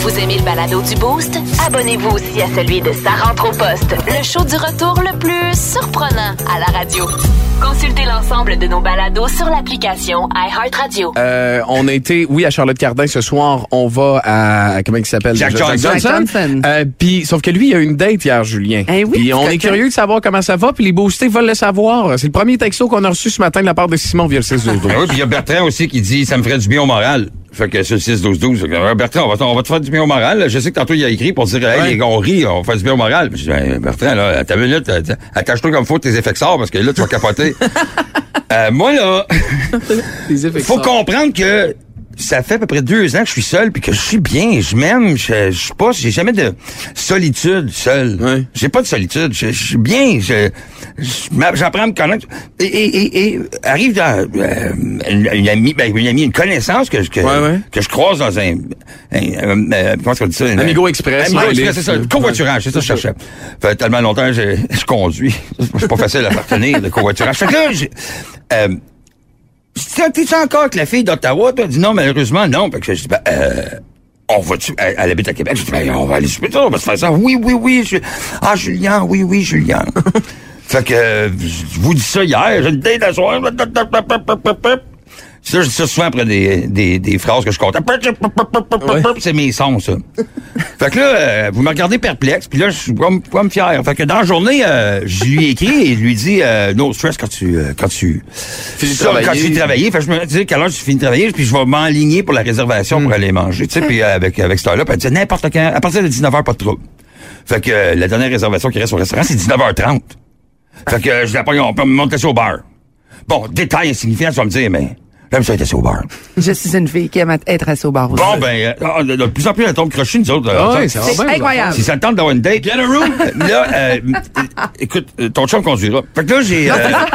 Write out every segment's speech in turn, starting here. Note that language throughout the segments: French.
Vous aimez le balado du Boost? Abonnez-vous aussi à celui de Sa rentre au poste, le show du retour le plus surprenant à la radio. Consultez l'ensemble de nos balados sur l'application iHeartRadio. Euh, on a été, oui, à Charlotte Cardin ce soir. On va à, comment il s'appelle? Jack? Johnson. Jack Johnson. Euh, puis, sauf que lui, il a eu une date hier, Julien. Eh oui, Puis on c'est est curieux de savoir comment ça va, puis les boostés veulent le savoir. C'est le premier texto qu'on a reçu ce matin de la part de Simon via le 6 Ben oui, puis il y a Bertrand aussi qui dit ça me ferait du bien au moral. Fait que le 6-12-12, fait que, euh, Bertrand, on va, on va te faire du bien au moral. Je sais que tantôt il a écrit pour dire Hey, Ouais. les gars, on rit, on fait du bien au moral. Puis je dis, Ben, Bertrand, là, à ta minute, euh, attache-toi comme faut tes effets sorts parce que là, tu vas capoter. Euh, moi, là, faut comprendre que ça fait à peu près deux ans que je suis seul puis que je suis bien, je m'aime, je, je suis pas, j'ai jamais de solitude seul. Ouais. J'ai pas de solitude, je, je suis bien, je, j'apprends à me connaître. Et, et, et, arrive dans, euh, une, amie, ben, une amie, une connaissance que, que, que je croise dans un, un- euh, comment est-ce qu'on dit ça? Amigo Express, Amigo Express, c'est ça. Covoiturage, c'est ça que je cherchais. fait tellement longtemps que je, je conduis. C'est pas facile à partenir, le covoiturage. Fait que là, T'es-tu encore avec la fille d'Ottawa? Toi, dit non, malheureusement, non. Fait que je dis, ben, euh, on va-tu, elle, elle habite à Québec? Je dis, ben, on va aller souper, on va se faire ça. Oui, oui, oui. Je, ah, Julien, oui, oui, Julien. fait que, euh, je vous dis ça hier, j'ai une date à soir. Ça, je dis ça souvent après des, des, des phrases que je compte. C'est mes sons, ça. fait que là, euh, vous me regardez perplexe, puis là, je suis comme, comme fier. Fait que dans la journée, euh, je lui ai écrit et je lui dis euh, no stress quand tu euh, quand tu Finis de ça, travailler. quand tu finis de travailler. Fait que je me dis quelle heure tu finis de travailler, puis je vais m'enligner pour la réservation pour aller manger. Tu sais, puis euh, avec avec cette heure-là, puis elle dit n'importe quand, à partir de 19h, pas de trouble. Fait que euh, la dernière réservation qui reste au restaurant, c'est 19h30. Fait que euh, je la pogne, on peut me monter au bar. Bon, détail insignifiant, tu vas me dire, mais j'aime ça être assis au bar. Je suis une fille qui aime être assise au bar aussi. Bon, ben, euh, de, de plus en plus, elle tombe crochée, nous autres. Ah euh, va C'est incroyable. si ça te tente d'avoir une date, get a room. là, euh, euh, écoute, euh, ton chum conduira. Fait que là, j'ai... euh,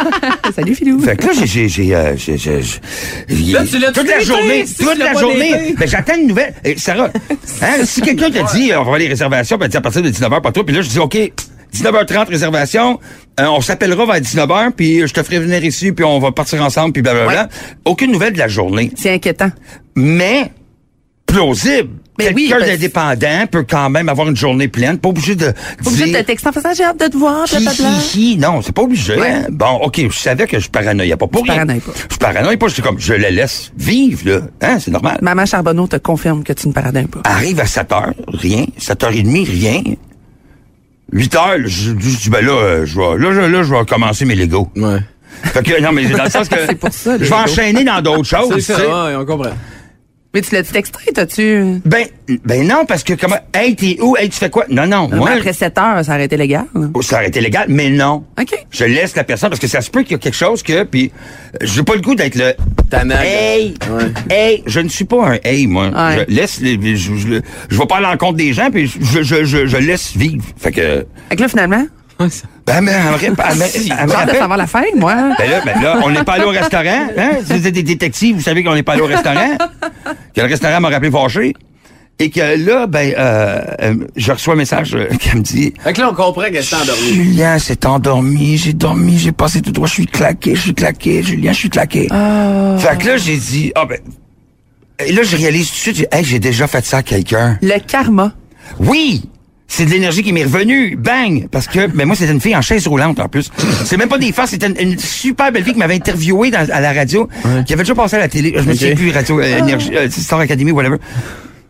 Salut, Philou. fait que là, j'ai, j'ai, j'ai, euh, j'ai, j'ai- j'ai- Là, tu l'as toute tout la journée, si toute la journée. Ben, j'attends une nouvelle. Eh, Sarah, hein, si quelqu'un te dit, euh, on va avoir les réservations, ben, dis à partir de 19h, pas trop. Puis là, je dis, OK, 19h30, réservation. Euh, on s'appellera vers 19h, puis je te ferai venir ici, puis on va partir ensemble, puis blablabla. Aucune nouvelle de la journée. C'est inquiétant. Mais, plausible. Mais oui, Quelqu'un parce- d'indépendant peut quand même avoir une journée pleine, pas obligé de Faut que je dire... te texte en faisant, j'ai hâte de te voir, Hi, blablabla. hi, hi. Non, c'est pas obligé. Ouais. hein. Bon, OK, je savais que je paranoïais pas pour Tu rien. paranoïes pas. Je paranoïe pas, j'étais comme, je la laisse vivre, là. Hein, c'est normal. Maman Charbonneau te confirme que tu ne paranoïes pas. Arrive à 7 heures, rien. 7h30, rien. 8 heures, je, dis, ben là, euh, je vais, là, je- là, je vais commencer mes Legos. Ouais. Fait que, non, mais dans le sens que. C'est pour ça, les Je vais enchaîner dans d'autres choses, C'est ça, ouais, on comprend. Mais tu l'as-tu texté, t'as-tu... Ben, ben non, parce que comment, hey, t'es où? Hey, tu fais quoi? Non, non, moi, après 7 heures, ça aurait été légal. là. ça aurait été légal, mais non. OK. Je laisse la personne parce que ça se peut qu'il y a quelque chose que puis euh, j'ai pas le goût d'être le Tannant. hey Ouais. hey je ne suis pas un hey moi Ouais. je laisse les, je, je, je vais pas à l'encontre des gens puis je, je, je, je laisse vivre fait que Fait que là, finalement, ben mais elle me de rappelle- savoir la fin, moi. ben là, ben là, on n'est pas allé au restaurant, hein? Si vous êtes des détectives, vous savez qu'on n'est pas allé au restaurant. que le restaurant m'a rappelé fâché. Et que là, ben, euh, euh, je reçois un message euh, qui me dit Fait que là, on comprend qu'elle s'est endormie. Julien s'est endormi, j'ai dormi, j'ai passé tout droit, je suis claqué, je suis claqué, Julien, je suis claqué. Fait que là, j'ai dit, ah ben, et là, je réalise tout de suite, hey, j'ai déjà fait ça à quelqu'un. Le karma. Oui! C'est de l'énergie qui m'est revenue. Bang! Parce que, ben moi, c'était une fille en chaise roulante, en plus. C'est même pas des farces, c'était une, une super belle fille qui m'avait interviewé dans- à la radio, qui avait déjà passé à la télé. Je me souviens plus, Radio euh, Énergie, euh, Star Academy, whatever.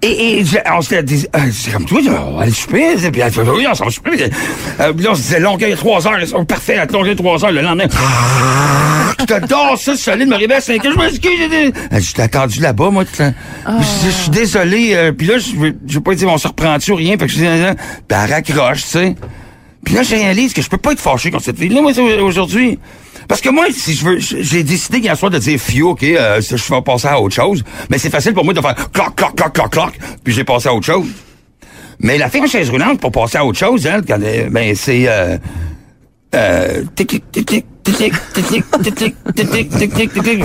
Et, et on dit, euh, c'est comme toi, on va aller souper. Puis elle fait, oui, on s'en souper. Euh, puis là, on se disait, Longueuil, trois heures. Oh, parfait, à Longueuil, trois heures. Le lendemain, je t'adore ça, solide, me réveille à 5 heures. Je m'excuse, j'ai dit, Euh, je t'ai attendu là-bas, moi. tout temps. Je suis désolé. euh, puis là, je veux, je veux pas dire, on se reprend-tu ou rien. Fait que je dis, euh, puis elle raccroche, tu sais. Puis là, je réalise que je peux pas être fâché contre cette fille-là, moi, aujourd'hui. Parce que moi, si je veux, j'ai décidé hier soir de dire fiu, ok, euh, je vais passer à autre chose. Mais c'est facile pour moi de faire cloc, cloc, cloc, cloc, cloc, puis j'ai passé à autre chose. Mais la fille en chaise roulante, pour passer à autre chose, elle, quand elle- ben, c'est, euh, euh, tic, tic, tic, tic, tic, tic, tic, tic, tic, tic, tic, tic, tic, tic, tic,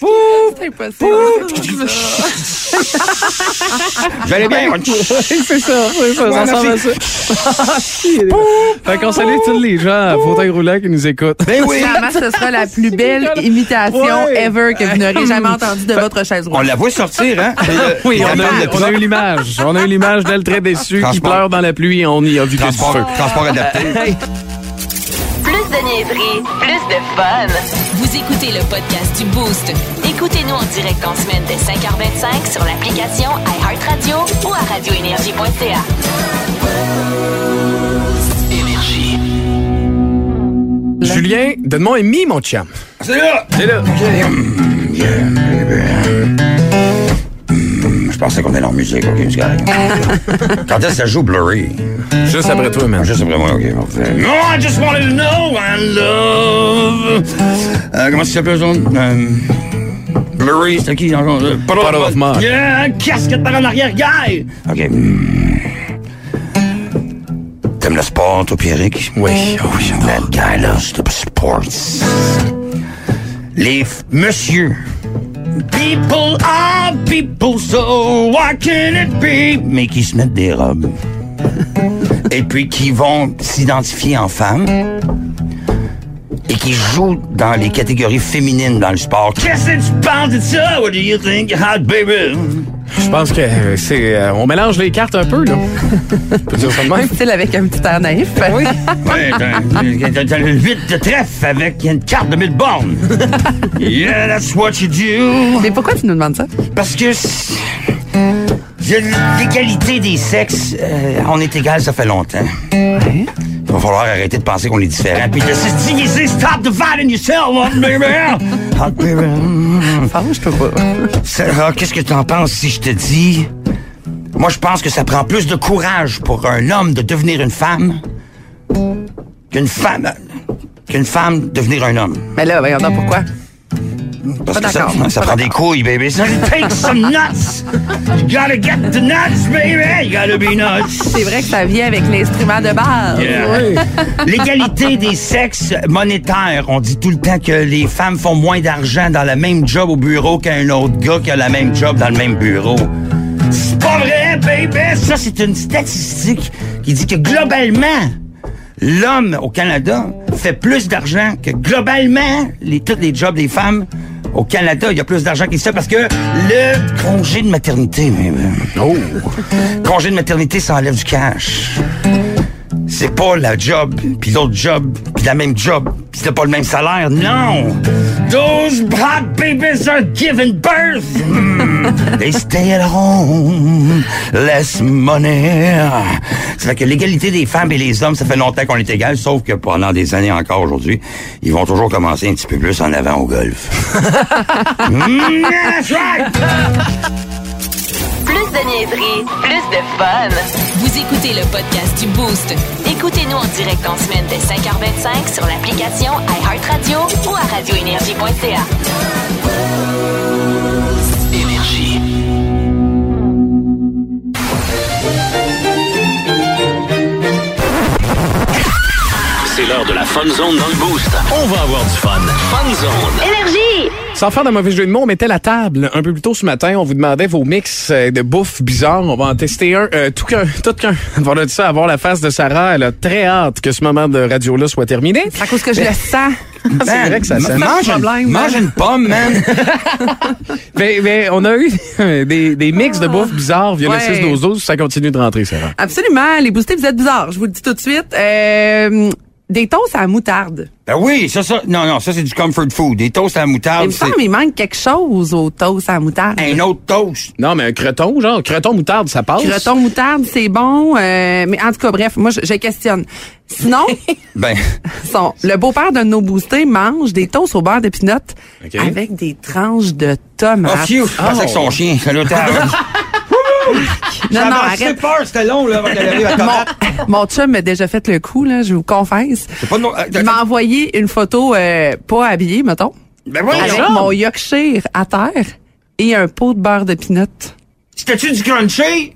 C'est impossible. J'allais bien. c'est ça, c'est ça, ça ressemble à ça. fait qu'on salue tous les gens à fauteuil roulant qui nous écoutent. Ben oui. Vraiment, ce sera la plus belle imitation Ouais. ever que vous n'aurez jamais entendue de votre chaise On roulante. la voit sortir, hein? Oui, Il on a, on eu l'image. On a eu l'image d'elle très déçue qui pleure dans la pluie et on y a vu Transport, feu. transport adapté. Plus de niaiserie, plus de fun. Vous écoutez le podcast du Boost. Écoutez-nous en direct en semaine dès 5h25 sur l'application iHeartRadio ou à radioénergie.ca. Julien, donne-moi un mi, mon chum. C'est là! C'est là. Je pensais qu'on était en musique, ok, c'est correct. Quand est-ce que ça joue Blurry? Juste après toi, man. Juste après moi, ok, parfait. No, I just wanted to know I love. Euh, comment ça s'appelle, ça? Euh, Blurry, c'était qui encore? Euh, Puddle of Mud. Yeah, casquette par en arrière, guy! Ok. hmm. T'aimes le sport, toi, Pierrick? Oui, oh, j'adore. That guy loves the sports. Les f- monsieur. People are people, so why can it be? Mais qui se mettent des robes. Et puis qui vont s'identifier en femmes. Et qui jouent dans les catégories féminines dans le sport. Qu'est-ce que tu penses de ça? What do you think, hot baby? Je pense que c'est. euh, on mélange les cartes un peu, là. On peut dire ça de même? Style avec un petit air naïf. Oui. Ouais, t'as- le 8 de trèfle avec une carte de 1000 bornes. yeah, that's what you do. Mais pourquoi tu nous demandes ça? Parce que l'égalité des sexes, euh, on est égal, ça fait longtemps. Il va falloir arrêter de penser qu'on est différent. Puis de se diviser, stop dividing yourself, hot baby. Hot baby. Fâche-toi pas. Sarah, qu'est-ce que t'en penses si je te dis... Moi, je pense que ça prend plus de courage pour un homme de devenir une femme qu'une femme... qu'une femme devenir un homme. Mais là, donc pourquoi? Parce Pas que ça, ça prend des couilles, baby. Ça take some nuts. You gotta get the nuts, baby. You gotta be nuts. C'est vrai que ça vient avec l'instrument de base. Yeah. L'égalité des sexes monétaires. On dit tout le temps que les femmes font moins d'argent dans le même job au bureau qu'un autre gars qui a le même job dans le même bureau. C'est pas vrai, baby! Ça, c'est une statistique qui dit que globalement, l'homme au Canada fait plus d'argent que globalement, les, tous les jobs des femmes au Canada, il y a plus d'argent ça parce que le congé de maternité, baby. Oh! Congé de maternité, ça enlève du cash. C'est pas la job, puis l'autre job, puis la même job, puis c'est pas le même salaire. Non! Those hot babies are giving birth! Hmm. They stay at home. Less money. Ça fait que l'égalité des femmes et les hommes, ça fait longtemps qu'on est égal, sauf que pendant des années encore aujourd'hui, ils vont toujours commencer un petit peu plus en avant au golf. Mm, that's right! Plus de niaiserie, plus de fun. Vous écoutez le podcast du Boost. Écoutez-nous en direct en semaine dès 5h25 sur l'application iHeartRadio ou à radioénergie.ca. C'est l'heure de la Fun Zone dans le Boost. On va avoir du fun. Fun Zone. Énergie! Sans faire de mauvais jeu de mots, on mettait la table un peu plus tôt ce matin. On vous demandait vos mix euh, de bouffe bizarre. On va en tester un. Euh, tout qu'un, tout qu'un. Voilà de ça, avoir la face de Sarah. Elle a très hâte que ce moment de radio-là soit terminé. C'est à cause que je le sens. C'est vrai que ça sent. Mange, une- problème, mange une pomme, man. Mais, mais on a eu des, des mix de bouffe bizarres via Ouais. le 6 12 12 Ça continue de rentrer, Sarah. Absolument. Les boostés, vous êtes bizarres. Je vous le dis tout de suite. Euh, des toasts à la moutarde. Ben oui, ça, ça, non, non, ça, c'est du comfort food. Des toasts à la Il moutarde, me c'est semble qu'il manque quelque chose aux toasts à la moutarde. un autre toast. Non, mais un creton, genre, creton moutarde, ça passe. Creton moutarde, c'est bon. euh, mais en tout cas, bref, moi, je, je questionne. Sinon, Ben, son, le beau-père de nos boostés mange des toasts au beurre de pinot OK. avec des tranches de oh, tomates. phew, je pensais que son chien, doit être- Non, non, C'est arrête. peur, c'était long, là, avant qu'elle arrive à combattre. Mon, mon chum m'a déjà fait le coup, là, je vous confesse. C'est pas de mon- Il m'a envoyé une photo euh, pas habillée, mettons, Ben voyons. avec mon Yorkshire à terre et un pot de beurre de pinot. C'était-tu du crunchy?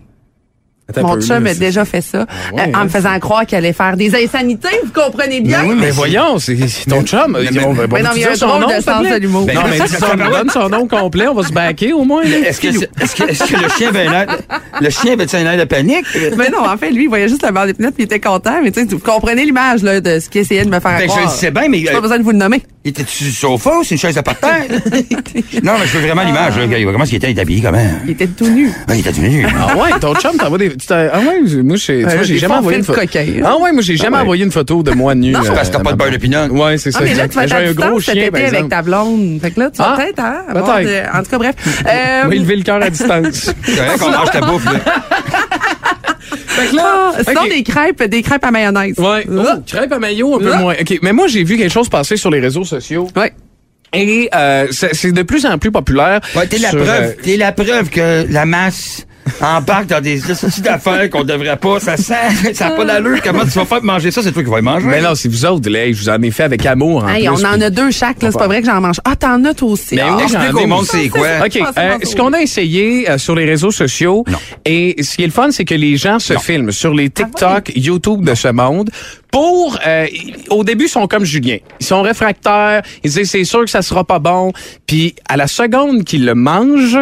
Mon chum a déjà fait ça, ouais, euh, en hein, me faisant croire qu'il allait faire des insanités, vous comprenez bien? Ben oui, Mais voyons, c'est ton chum. mais- Bon, ben, bon, Mais non, il y a un son nom, de sens de l'humour. Non, mais dis son, donne son nom complet, on va se baquer au moins. là. Est-ce que, est-ce que, est-ce que le chien avait un air, le chien avait un air de panique? Mais non, en fait, lui, il voyait juste le beurre de pinot puis il était content. Mais tu sais, vous comprenez l'image là, de ce qu'il essayait de me faire Ben, je croire. le sais bien, mais J'ai euh, pas besoin de vous le nommer. Il était-tu sur le sofa ou c'est une chaise à parterre? non, mais je veux vraiment l'image, là. Comment est-ce qu'il était? Habillé, comment? Il était tout nu. Ah, il était venu. Ah ouais, ton chum t'envoie des. tu t'as- Ah ouais, moi, j'ai tu vois, j'ai des jamais fois, on envoyé fait une photo. le coquin, hein. Ah ouais, moi, j'ai jamais ouais. envoyé une photo de moi nu. C'est parce que t'as pas de beurre de pinot. Ouais, c'est ça. Ah, mais là, exact. tu vas être J'ai à un gros distance cet chien, été par avec exemple. ta blonde. Fait que là, tu vas Ah, peut-être, hein, avoir peut-être. de- En tout cas, bref. Euh, On va élever le cœur à distance. C'est vrai qu'on mange ta bouffe, là. fait que là, ah, des crêpes, des crêpes à mayonnaise. Ouais. Oh, crêpe à maillot, un peu moins. OK. Mais moi, j'ai vu quelque chose passer sur les réseaux sociaux. Ouais. Et euh, c'est de plus en plus populaire. Ouais, t'es la preuve, euh, t'es la preuve que la masse embarque dans des sorties d'affaires qu'on devrait pas. Ça sent, ça n'a pas d'allure. Comment tu vas faire pour manger ça? C'est toi qui vas y manger. mais non, c'est vous autres, là. Je vous en ai fait avec amour. En Hey, plus, on en puis- a deux chaque, là. C'est pas vrai que j'en mange. Ah, t'en as toi aussi. Ben Ah, oui, j'en Explique ai au monde aussi. c'est quoi. OK. Euh, ce qu'on a essayé euh, sur les réseaux sociaux, Non. et ce qui est le fun, c'est que les gens se filment sur les Ah TikTok, YouTube de ce monde. Pour, euh, au début, ils sont comme Julien. Ils sont réfractaires. Ils disent, c'est sûr que ça sera pas bon. Puis, à la seconde qu'ils le mangent,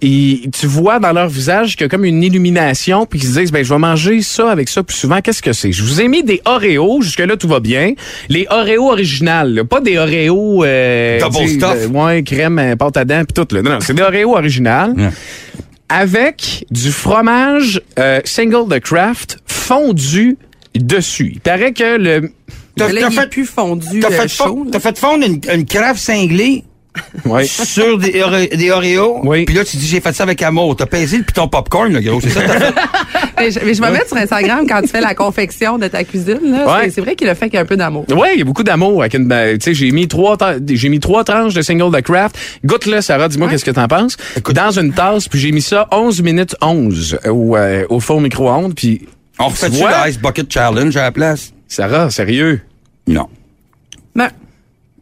ils- tu vois dans leur visage qu'il y a comme une illumination, puis qu'ils se disent, ben, je vais manger ça avec ça plus souvent. Qu'est-ce que c'est? Je vous ai mis des Oreos, jusque-là, tout va bien. Les Oreos originales, là, pas des Oreos... Euh, Double stuff. euh, ouais, crème, euh, pâte à dents, puis tout. Là. Non, non, c'est des Oreos originales. Avec du fromage euh, single de craft fondu dessus. Il paraît que le... T'as fait, plus fondu t'as euh, fait, fait fondre une, une craft cinglée Ouais. sur des, Ore- des Oreos. Oui. Puis là, tu dis, j'ai fait ça avec amour. T'as pesé le piton popcorn, là, gros. C'est ça que t'as fait. Mais je, mais je vais mettre sur Instagram quand tu fais la confection de ta cuisine. là. Ouais. C'est- C'est vrai qu'il a fait qu'il y a un peu d'amour. Ouais, il y a beaucoup d'amour avec une ben, tu sais j'ai mis trois j'ai mis trois tranches de single de craft. Goûte le Sarah, dis-moi qu'est-ce que t'en penses. Dans une tasse, puis j'ai mis ça 11 minutes 11 au euh, au four micro-ondes puis On tu refait-tu vois, le Ice Bucket Challenge à la place? Sarah, sérieux, Non.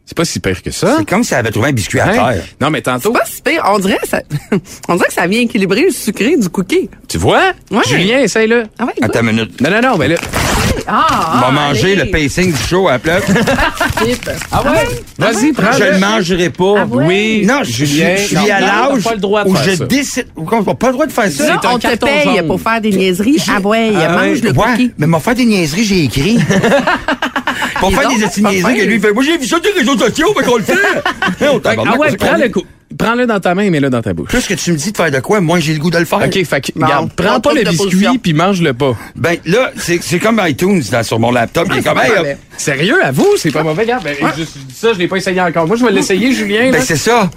C'est pas si pire que ça. C'est comme si elle avait trouvé un biscuit à terre. Non, mais tantôt, pas si pire. On dirait, ça, on dirait que ça vient équilibrer le sucré du cookie. tu vois? Ouais. Julien, essaye-le. Ah ouais, Attends une minute. Non, non, non, mais là. Ah, On va ah, manger allez. le pacing du show à la place. Ah ouais? Vas-y, prends je le mangerai pas. Oui, Non, je, Julien, je suis non, à l'âge où faire je ça. décide. On n'a pas le droit de faire ça. Là, C'est on te paye jaune. pour faire des niaiseries. Ah ouais, Ah ouais. mange le ouais, cookie. mais m'a fait des niaiseries, j'ai écrit. pour faire des fin. que lui fait. Moi, j'ai vu ça sur les réseaux sociaux, mais qu'on le fait. Ah ouais, prends le coup. Prends-le dans ta main et mets-le dans ta bouche. Plus que tu me dis de faire de quoi, moi, j'ai le goût de le faire. OK, fait que, regarde, prends pas le biscuit puis mange-le pas. Ben, là, c'est c'est comme iTunes dans- sur mon laptop. Il est comme, hey. Sérieux, à vous, c'est pas mauvais, regarde. Ben, je, ça, je l'ai pas essayé encore. Moi, je vais l'essayer, Julien. là. Ben, c'est ça.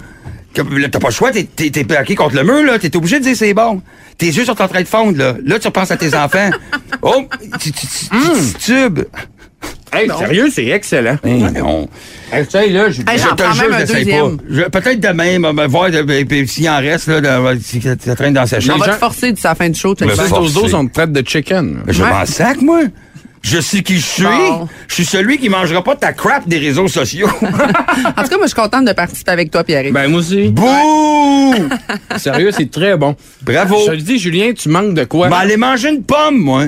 T'as pas le choix, t'es, plaqué contre le mur, là. T'es obligé de dire c'est bon. Tes yeux sont en train de fondre, là. Là, tu repenses à tes enfants. Oh, tu, tu, tu, tu tubes. Hey, sérieux, c'est excellent. Hey, on- Essaye, là. Hey, je j'en te jure, pas. Je- Peut-être demain, on va voir puis s'il en reste, là, dans- si ça traîne dans sa On chambre. va te forcer d'ici la fin du show. tu Me le Les sais. forcer. dos on te traite de chicken. Je m'en sac, moi. Je sais qui je suis. Bon. Je suis celui qui mangera pas ta crap des réseaux sociaux. En tout cas, moi, je suis contente de participer avec toi, Pierre. Ben, moi aussi. Bouh! Sérieux, c'est très bon. Bravo. Je te le dis, Julien, tu manques de quoi? Vais aller manger une pomme, moi.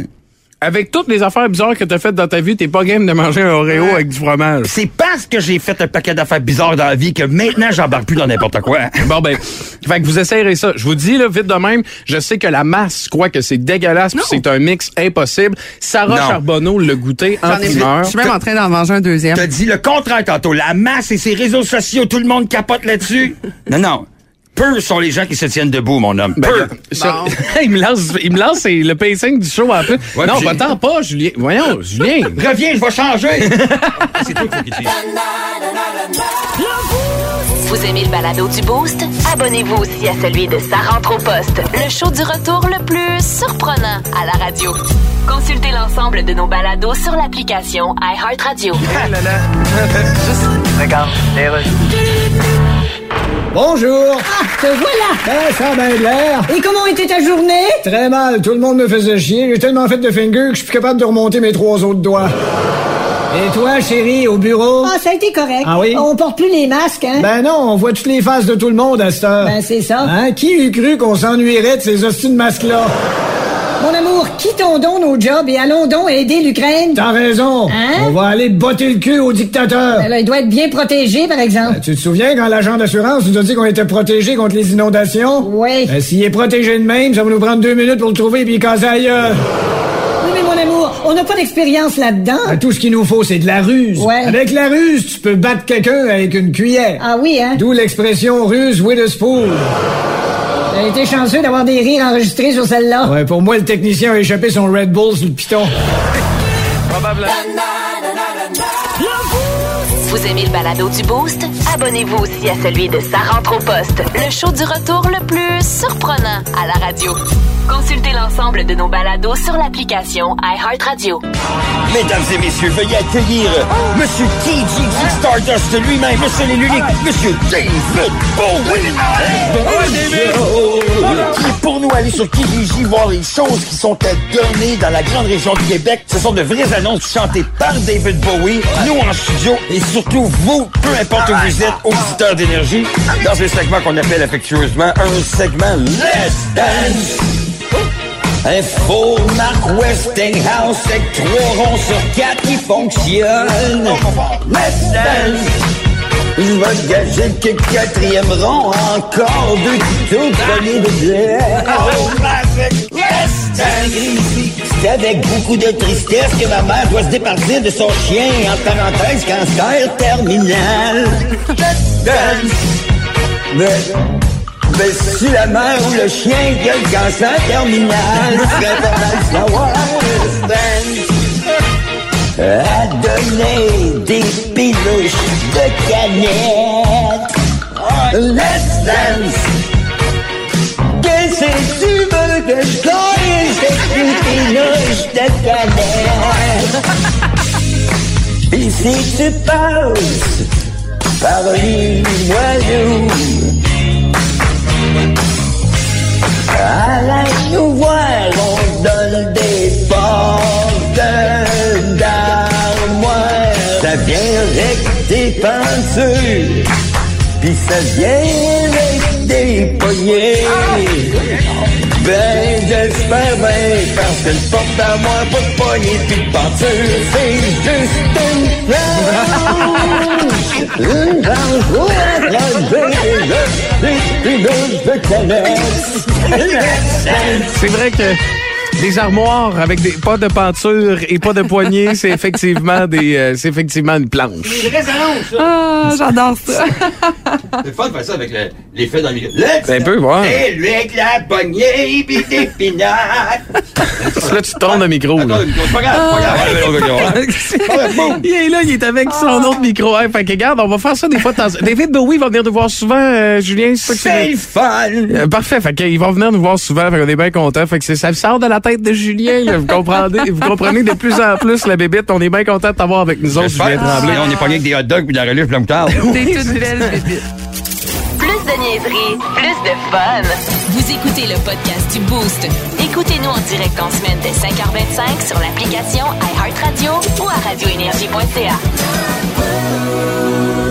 Avec toutes les affaires bizarres que t'as faites dans ta vie, t'es pas game de manger un Oreo avec du fromage. C'est parce que j'ai fait un paquet d'affaires bizarres dans la vie que maintenant, j'embarque plus dans n'importe quoi. Bon ben, fait que vous essayerez ça. Je vous dis là vite de même, je sais que la masse croit que c'est dégueulasse, puis c'est un mix impossible. Sarah Non. Charbonneau l'a goûté en primeur. Je suis même en train d'en manger un deuxième. T'as dit le contraire tantôt. La masse et ses réseaux sociaux, tout le monde capote là-dessus. Non, non. Peu sont les gens qui se tiennent debout, mon homme. Ben, Peu. ça- il me lance, il me lance c'est le pacing du show un peu. Ouais, non, va-t'en pas, Julien. Voyons, Julien. Reviens, je vais changer. c'est toi qui. Vous aimez le balado du Boost? Abonnez-vous aussi à celui de Sa rentre au poste, le show du retour le plus surprenant à la radio. Consultez l'ensemble de nos balados sur l'application iHeartRadio. Bonjour. Ah, te voilà. Ben, ça a bien de l'air. Et comment était ta journée? Très mal. Tout le monde me faisait chier. J'ai tellement fait de finger que je suis plus capable de remonter mes trois autres doigts. Et toi, chérie, au bureau? Ah, ça a été correct. Ah oui? On porte plus les masques, hein? Ben non, on voit toutes les faces de tout le monde à cette heure. Ben, c'est ça. Hein? Qui eût cru qu'on s'ennuierait de ces hosties de masques-là? Mon amour, quittons donc nos jobs et allons donc aider l'Ukraine. T'as raison. Hein? On va aller botter le cul au dictateur. Ben là, il doit être bien protégé, par exemple. Ben, tu te souviens quand l'agent d'assurance nous a dit qu'on était protégé contre les inondations? Oui. Ben, s'il est protégé de même, ça va nous prendre deux minutes pour le trouver et puis casser ailleurs. Oui, mais mon amour, on n'a pas d'expérience là-dedans. Ben, tout ce qu'il nous faut, c'est de la ruse. Ouais. Avec la ruse, tu peux battre quelqu'un avec une cuillère. Ah oui, hein? D'où l'expression ruse with a spoon. T'as été chanceux d'avoir des rires enregistrés sur celle-là. Ouais, pour moi, le technicien a échappé son Red Bull sur le piton. Vous aimez le balado du Boost? Abonnez-vous aussi à celui de Sa rentre au poste, le show du retour le plus surprenant à la radio. Consultez l'ensemble de nos balados sur l'application iHeartRadio. Mesdames et messieurs, veuillez accueillir Monsieur TGG Stardust lui-même, le seul et l'unique, Monsieur David Bowie. Qui est pour nous aller sur TGG voir les choses qui sont à donner dans la grande région du Québec. Ce sont de vraies annonces chantées par David Bowie, nous en studio et surtout vous, peu importe où vous êtes, auditeurs d'énergie, dans un segment qu'on appelle affectueusement un segment Let's Dance. Info Mark Westinghouse avec trois ronds sur quatre qui fonctionnent. Let's dance. Je gager que quatrième rond, encore deux tutos prenez de bière. C'est avec beaucoup de tristesse que ma mère doit se départir de son chien, en parenthèse, cancer terminal. Mais mais si la mère ou le chien qui a le cancer terminal à donner des piluches de canette. Let's dance. Qu'est-ce que tu veux que je piluches de? Pis si tu passes par l'oiseau, Allez nous voir, on donne des portes d'armoire. Ça vient avec des peintures, puis ça vient avec des poignets. Ben, j'espère bien, parce que porte à moi, pas de poignée, puis de peinture, c'est juste une canette. C'est vrai que des armoires avec des pas de peinture et pas de poignée, c'est effectivement des euh, c'est effectivement une planche. Ah, j'adore ça. C'est fun de faire ça avec le- l'effet dans le micro. Let's Ben, un peu, ouais. Et lui avec la poignée pis des pinates. Là, tu tournes le micro. là. Attends, c'est pas grave, c'est pas grave. Ouais, ouais, ouais, ouais. Il est là, il est avec son autre micro. Hein, fait que regarde, on va faire ça des fois. de temps- David Bowie va venir nous voir souvent, euh, Julien. c'est ça que C'est le fun. Euh, parfait, fait qu'il va venir nous voir souvent, fait qu'on est bien content. Fait que c'est- ça sort de la tête de Julien. là. Vous comprenez, vous comprenez de plus en plus la bébite. On est bien content de t'avoir avec nous autres, Julien. Tremblay. On est pas avec des hot dogs pis de la relève de la moutarde. T'es toute belle, bébé. Plus de niaiserie, plus de fun. Vous écoutez le podcast du Boost. Écoutez-nous en direct en semaine dès 5h25 sur l'application iHeartRadio ou à radioénergie.ca. Énergie.